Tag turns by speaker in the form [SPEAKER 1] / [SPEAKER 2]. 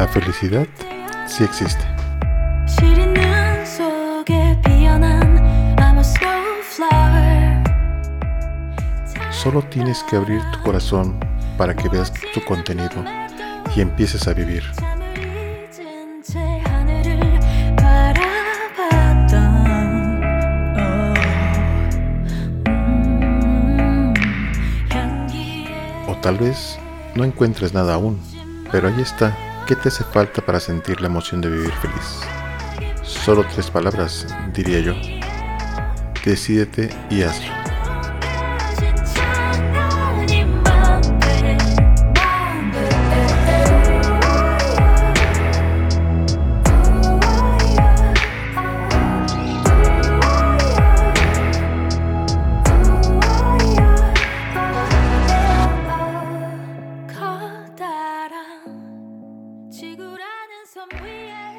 [SPEAKER 1] La felicidad sí existe. Solo tienes que abrir tu corazón para que veas tu contenido y empieces a vivir. O tal vez no encuentres nada aún, pero ahí está. ¿Qué te hace falta para sentir la emoción de vivir feliz? Solo tres palabras, diría yo. Decídete y hazlo.
[SPEAKER 2] some weird